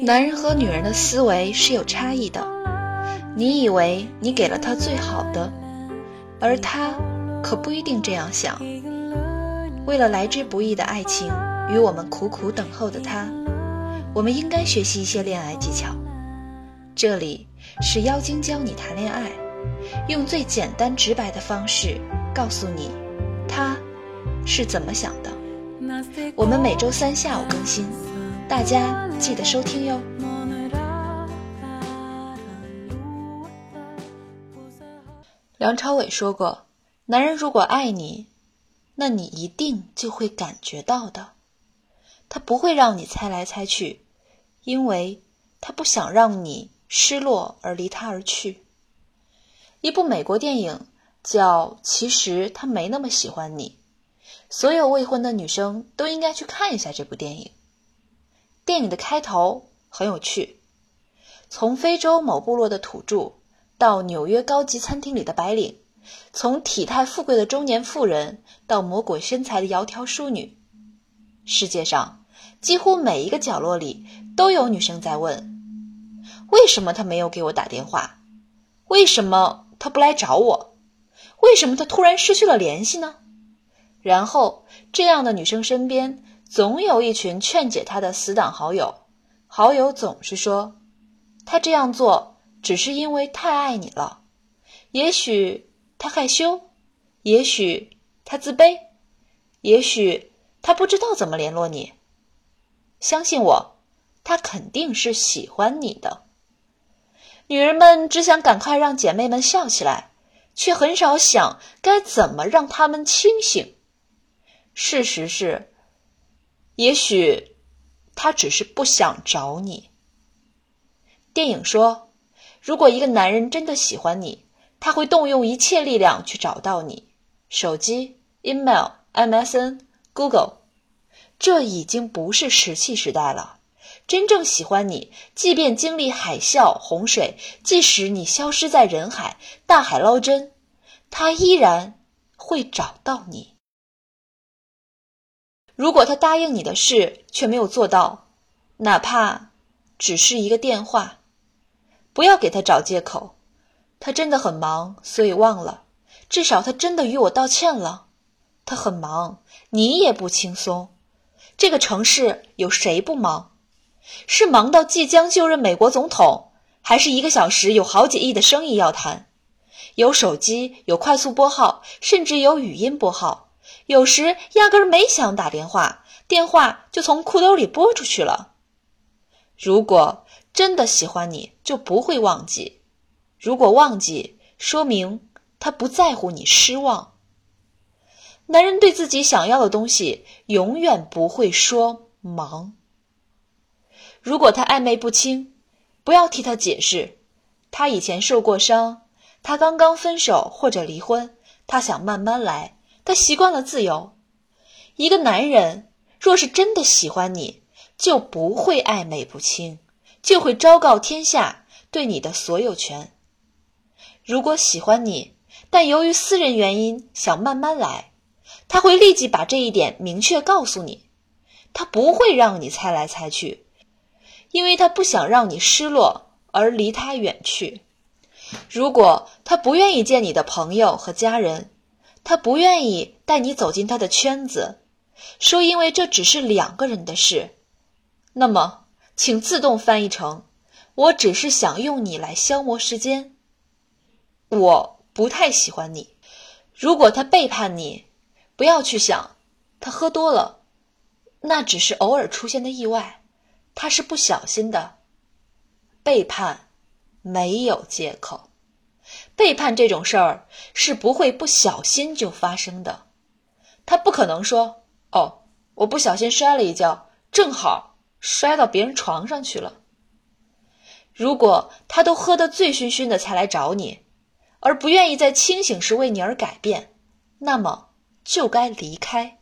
男人和女人的思维是有差异的。你以为你给了他最好的，而他可不一定这样想。为了来之不易的爱情与我们苦苦等候的他，我们应该学习一些恋爱技巧。这里是妖精教你谈恋爱，用最简单直白的方式告诉你他是怎么想的。我们每周三下午更新，大家记得收听哟。梁朝伟说过：“男人如果爱你，那你一定就会感觉到的。他不会让你猜来猜去，因为他不想让你失落而离他而去。”一部美国电影叫《其实他没那么喜欢你》，所有未婚的女生都应该去看一下这部电影。电影的开头很有趣，从非洲某部落的土著。到纽约高级餐厅里的白领，从体态富贵的中年妇人到魔鬼身材的窈窕淑女，世界上几乎每一个角落里都有女生在问：为什么他没有给我打电话？为什么他不来找我？为什么他突然失去了联系呢？然后，这样的女生身边总有一群劝解她的死党好友，好友总是说：他这样做。只是因为太爱你了，也许他害羞，也许他自卑，也许他不知道怎么联络你。相信我，他肯定是喜欢你的。女人们只想赶快让姐妹们笑起来，却很少想该怎么让她们清醒。事实是，也许他只是不想找你。电影说。如果一个男人真的喜欢你，他会动用一切力量去找到你。手机、email、MSN、Google，这已经不是石器时代了。真正喜欢你，即便经历海啸、洪水，即使你消失在人海，大海捞针，他依然会找到你。如果他答应你的事却没有做到，哪怕只是一个电话。不要给他找借口，他真的很忙，所以忘了。至少他真的与我道歉了。他很忙，你也不轻松。这个城市有谁不忙？是忙到即将就任美国总统，还是一个小时有好几亿的生意要谈？有手机，有快速拨号，甚至有语音拨号。有时压根儿没想打电话，电话就从裤兜里拨出去了。如果。真的喜欢你就不会忘记，如果忘记，说明他不在乎你失望。男人对自己想要的东西永远不会说忙。如果他暧昧不清，不要替他解释，他以前受过伤，他刚刚分手或者离婚，他想慢慢来，他习惯了自由。一个男人若是真的喜欢你，就不会暧昧不清。就会昭告天下对你的所有权。如果喜欢你，但由于私人原因想慢慢来，他会立即把这一点明确告诉你。他不会让你猜来猜去，因为他不想让你失落而离他远去。如果他不愿意见你的朋友和家人，他不愿意带你走进他的圈子，说因为这只是两个人的事，那么。请自动翻译成：“我只是想用你来消磨时间。”我不太喜欢你。如果他背叛你，不要去想他喝多了，那只是偶尔出现的意外，他是不小心的。背叛没有借口，背叛这种事儿是不会不小心就发生的。他不可能说：“哦，我不小心摔了一跤，正好。”摔到别人床上去了。如果他都喝得醉醺醺的才来找你，而不愿意在清醒时为你而改变，那么就该离开，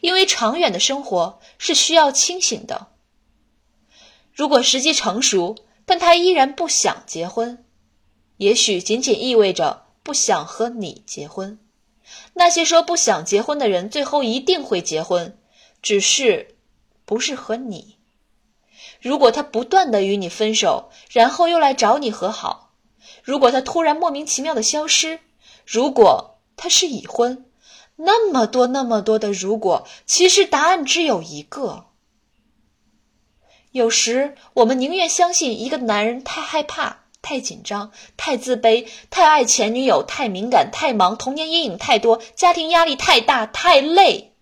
因为长远的生活是需要清醒的。如果时机成熟，但他依然不想结婚，也许仅仅意味着不想和你结婚。那些说不想结婚的人，最后一定会结婚，只是不是和你。如果他不断的与你分手，然后又来找你和好；如果他突然莫名其妙的消失；如果他是已婚，那么多那么多的如果，其实答案只有一个。有时我们宁愿相信一个男人太害怕。太紧张，太自卑，太爱前女友，太敏感，太忙，童年阴影太多，家庭压力太大，太累，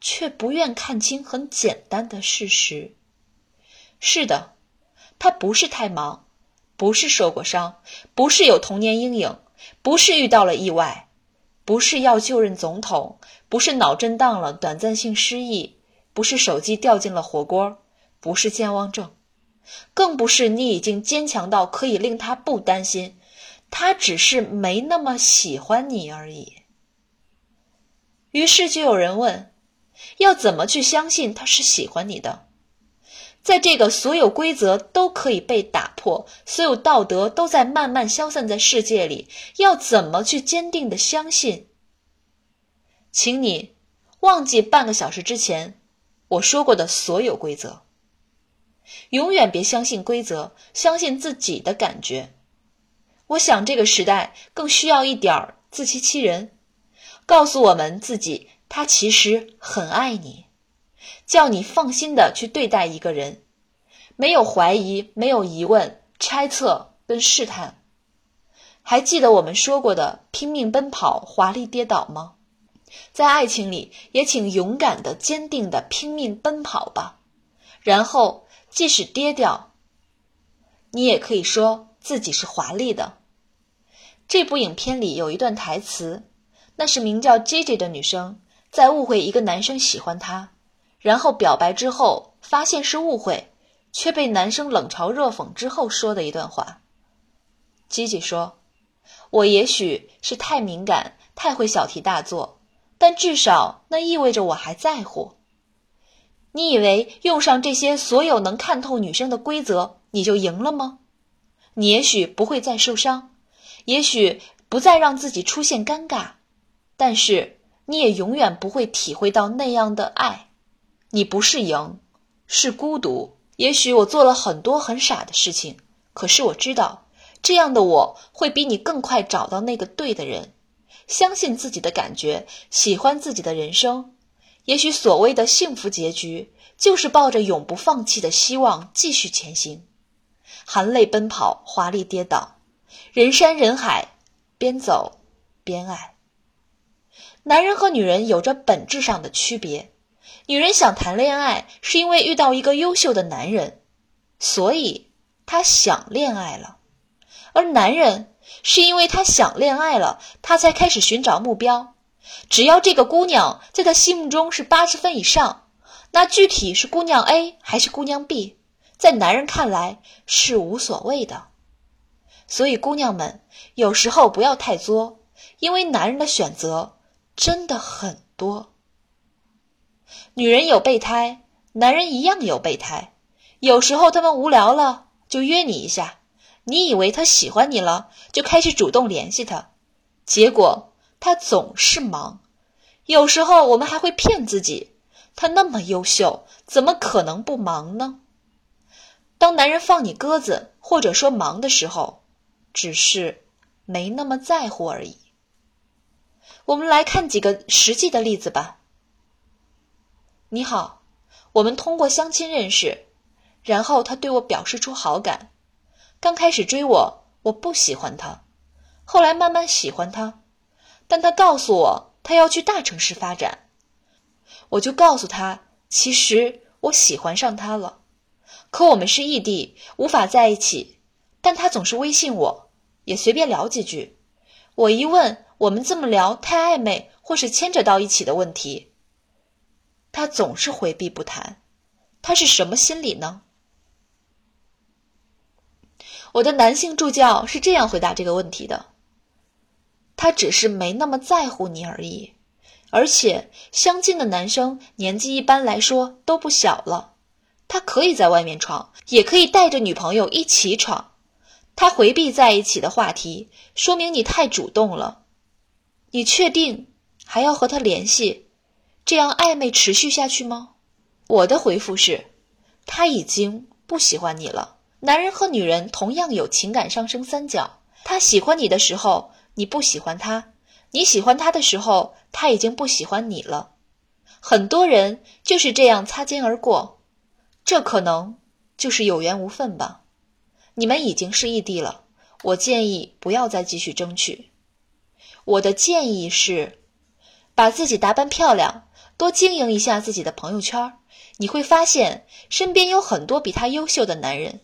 却不愿看清很简单的事实。是的，他不是太忙，不是受过伤，不是有童年阴影，不是遇到了意外，不是要就任总统，不是脑震荡了，短暂性失忆，不是手机掉进了火锅，不是健忘症。更不是你已经坚强到可以令他不担心，他只是没那么喜欢你而已。于是就有人问：要怎么去相信他是喜欢你的？在这个所有规则都可以被打破，所有道德都在慢慢消散在世界里，要怎么去坚定的相信？请你忘记半个小时之前我说过的所有规则。永远别相信规则，相信自己的感觉。我想这个时代更需要一点儿自欺欺人，告诉我们自己他其实很爱你，叫你放心的去对待一个人，没有怀疑，没有疑问、猜测跟试探。还记得我们说过的拼命奔跑、华丽跌倒吗？在爱情里，也请勇敢的、坚定的拼命奔跑吧，然后。即使跌掉，你也可以说自己是华丽的。这部影片里有一段台词，那是名叫 J.J 的女生在误会一个男生喜欢她，然后表白之后发现是误会，却被男生冷嘲热讽之后说的一段话。J.J 说：“我也许是太敏感，太会小题大做，但至少那意味着我还在乎。”你以为用上这些所有能看透女生的规则，你就赢了吗？你也许不会再受伤，也许不再让自己出现尴尬，但是你也永远不会体会到那样的爱。你不是赢，是孤独。也许我做了很多很傻的事情，可是我知道，这样的我会比你更快找到那个对的人。相信自己的感觉，喜欢自己的人生。也许所谓的幸福结局，就是抱着永不放弃的希望继续前行，含泪奔跑，华丽跌倒，人山人海，边走边爱。男人和女人有着本质上的区别，女人想谈恋爱，是因为遇到一个优秀的男人，所以她想恋爱了；而男人是因为他想恋爱了，他才开始寻找目标。只要这个姑娘在他心目中是八十分以上，那具体是姑娘 A 还是姑娘 B，在男人看来是无所谓的。所以，姑娘们有时候不要太作，因为男人的选择真的很多。女人有备胎，男人一样有备胎。有时候他们无聊了就约你一下，你以为他喜欢你了，就开始主动联系他，结果。他总是忙，有时候我们还会骗自己，他那么优秀，怎么可能不忙呢？当男人放你鸽子，或者说忙的时候，只是没那么在乎而已。我们来看几个实际的例子吧。你好，我们通过相亲认识，然后他对我表示出好感。刚开始追我，我不喜欢他，后来慢慢喜欢他。但他告诉我，他要去大城市发展，我就告诉他，其实我喜欢上他了，可我们是异地，无法在一起。但他总是微信我，也随便聊几句。我一问，我们这么聊太暧昧，或是牵扯到一起的问题，他总是回避不谈。他是什么心理呢？我的男性助教是这样回答这个问题的。他只是没那么在乎你而已，而且相亲的男生年纪一般来说都不小了，他可以在外面闯，也可以带着女朋友一起闯，他回避在一起的话题，说明你太主动了。你确定还要和他联系，这样暧昧持续下去吗？我的回复是，他已经不喜欢你了。男人和女人同样有情感上升三角，他喜欢你的时候，你不喜欢他；你喜欢他的时候，他已经不喜欢你了。很多人就是这样擦肩而过，这可能就是有缘无分吧。你们已经是异地了，我建议不要再继续争取。我的建议是，把自己打扮漂亮，多经营一下自己的朋友圈，你会发现身边有很多比他优秀的男人。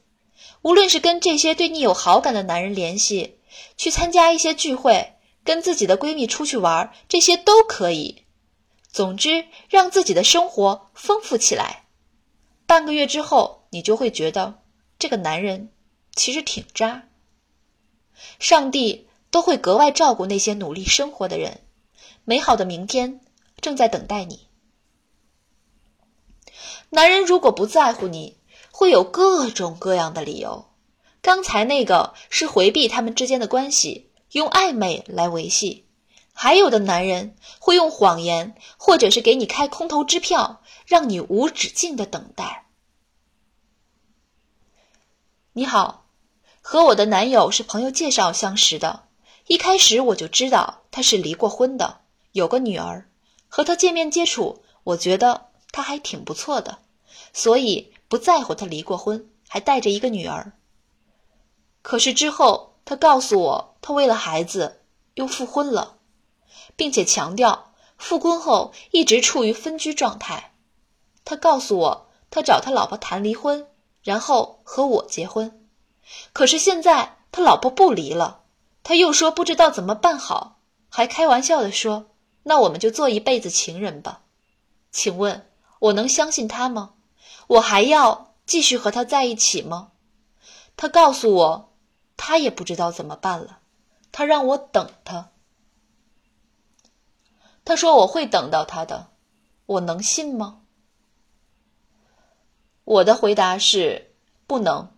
无论是跟这些对你有好感的男人联系，去参加一些聚会，跟自己的闺蜜出去玩，这些都可以。总之，让自己的生活丰富起来。半个月之后，你就会觉得这个男人。其实挺渣。上帝都会格外照顾那些努力生活的人，美好的明天正在等待你。男人如果不在乎你，会有各种各样的理由。刚才那个是回避他们之间的关系，用暧昧来维系；还有的男人会用谎言，或者是给你开空头支票，让你无止境的等待。你好。和我的男友是朋友介绍相识的，一开始我就知道他是离过婚的，有个女儿。和他见面接触，我觉得他还挺不错的，所以不在乎他离过婚，还带着一个女儿。可是之后，他告诉我，他为了孩子又复婚了，并且强调复婚后一直处于分居状态。他告诉我，他找他老婆谈离婚，然后和我结婚。可是现在他老婆不离了，他又说不知道怎么办好，还开玩笑的说：“那我们就做一辈子情人吧。”请问我能相信他吗？我还要继续和他在一起吗？他告诉我，他也不知道怎么办了，他让我等他。他说我会等到他的，我能信吗？我的回答是不能。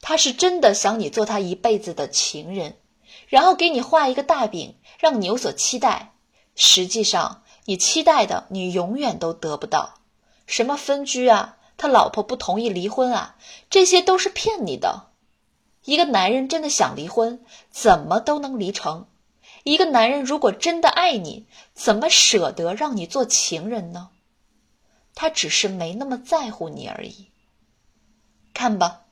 他是真的想你做他一辈子的情人，然后给你画一个大饼，让你有所期待。实际上，你期待的你永远都得不到。什么分居啊，他老婆不同意离婚啊，这些都是骗你的。一个男人真的想离婚，怎么都能离成。一个男人如果真的爱你，怎么舍得让你做情人呢？他只是没那么在乎你而已。看吧。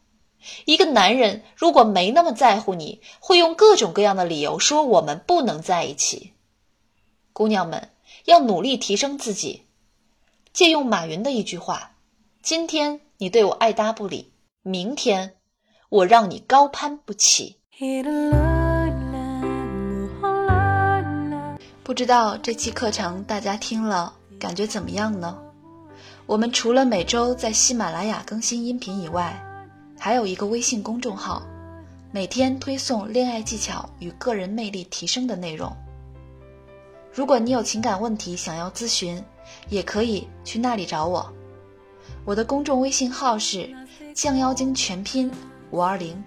一个男人如果没那么在乎你，会用各种各样的理由说我们不能在一起。姑娘们要努力提升自己，借用马云的一句话：“今天你对我爱答不理，明天我让你高攀不起。”不知道这期课程大家听了感觉怎么样呢？我们除了每周在喜马拉雅更新音频以外，还有一个微信公众号，每天推送恋爱技巧与个人魅力提升的内容。如果你有情感问题想要咨询，也可以去那里找我。我的公众微信号是降妖精全拼五二零。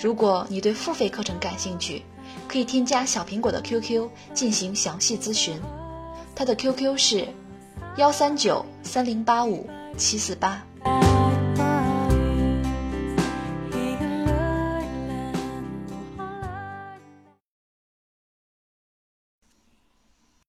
如果你对付费课程感兴趣，可以添加小苹果的 QQ 进行详细咨询，他的 QQ 是幺三九三零八五七四八。